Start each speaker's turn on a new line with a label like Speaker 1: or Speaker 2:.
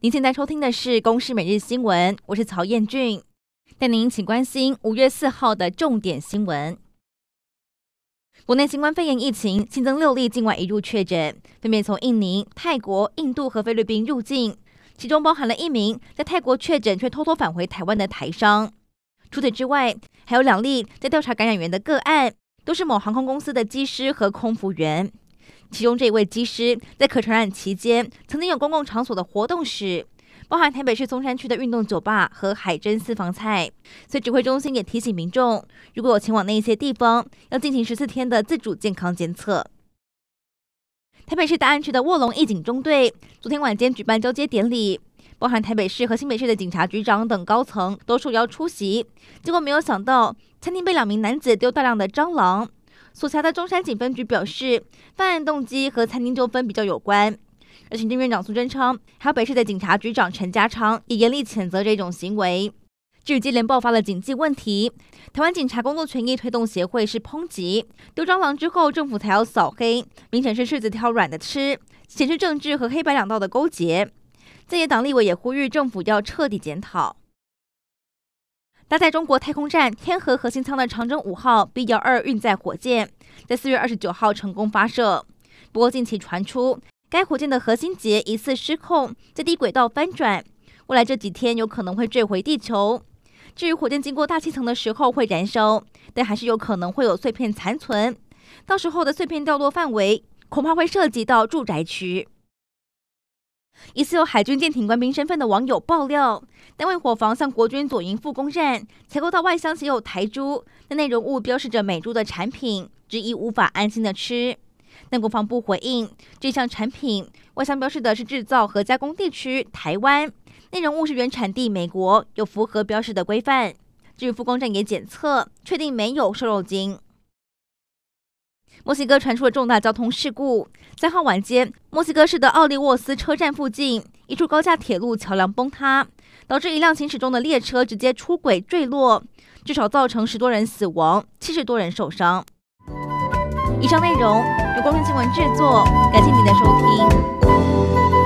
Speaker 1: 您现在收听的是《公视每日新闻》，我是曹彦俊，带您一起关心五月四号的重点新闻。国内新冠肺炎疫情新增六例境外移入确诊，分别从印尼、泰国、印度和菲律宾入境，其中包含了一名在泰国确诊却偷偷返回台湾的台商。除此之外，还有两例在调查感染源的个案，都是某航空公司的机师和空服员。其中这位机师在可传染期间，曾经有公共场所的活动史，包含台北市松山区的运动酒吧和海珍私房菜。所以指挥中心也提醒民众，如果有前往那一些地方，要进行十四天的自主健康监测。台北市大安区的卧龙义警中队昨天晚间举办交接典礼，包含台北市和新北市的警察局长等高层都受邀出席。结果没有想到，餐厅被两名男子丢大量的蟑螂。所辖的中山警分局表示，犯案动机和餐厅纠纷比较有关。而行政院长苏贞昌还有北市的警察局长陈家昌也严厉谴责这种行为。至于接连爆发了警纪问题，台湾警察工作权益推动协会是抨击丢蟑螂之后政府才要扫黑，明显是柿子挑软的吃，显示政治和黑白两道的勾结。在野党立委也呼吁政府要彻底检讨。搭载中国太空站天河核心舱的长征五号 B 幺二运载火箭，在四月二十九号成功发射。不过近期传出，该火箭的核心节疑似失控，在低轨道翻转，未来这几天有可能会坠回地球。至于火箭经过大气层的时候会燃烧，但还是有可能会有碎片残存，到时候的碎片掉落范围恐怕会涉及到住宅区。疑似有海军舰艇官兵身份的网友爆料，单位伙房向国军左营复工站采购到外箱写有台猪，但内容物标示着美猪的产品，质疑无法安心的吃。但国防部回应，这项产品外箱标示的是制造和加工地区台湾，内容物是原产地美国，有符合标示的规范。至于复工站也检测，确定没有瘦肉精。墨西哥传出了重大交通事故。三号晚间，墨西哥市的奥利沃斯车站附近，一处高架铁路桥梁崩塌，导致一辆行驶中的列车直接出轨坠落，至少造成十多人死亡，七十多人受伤。以上内容由光明新闻制作，感谢您的收听。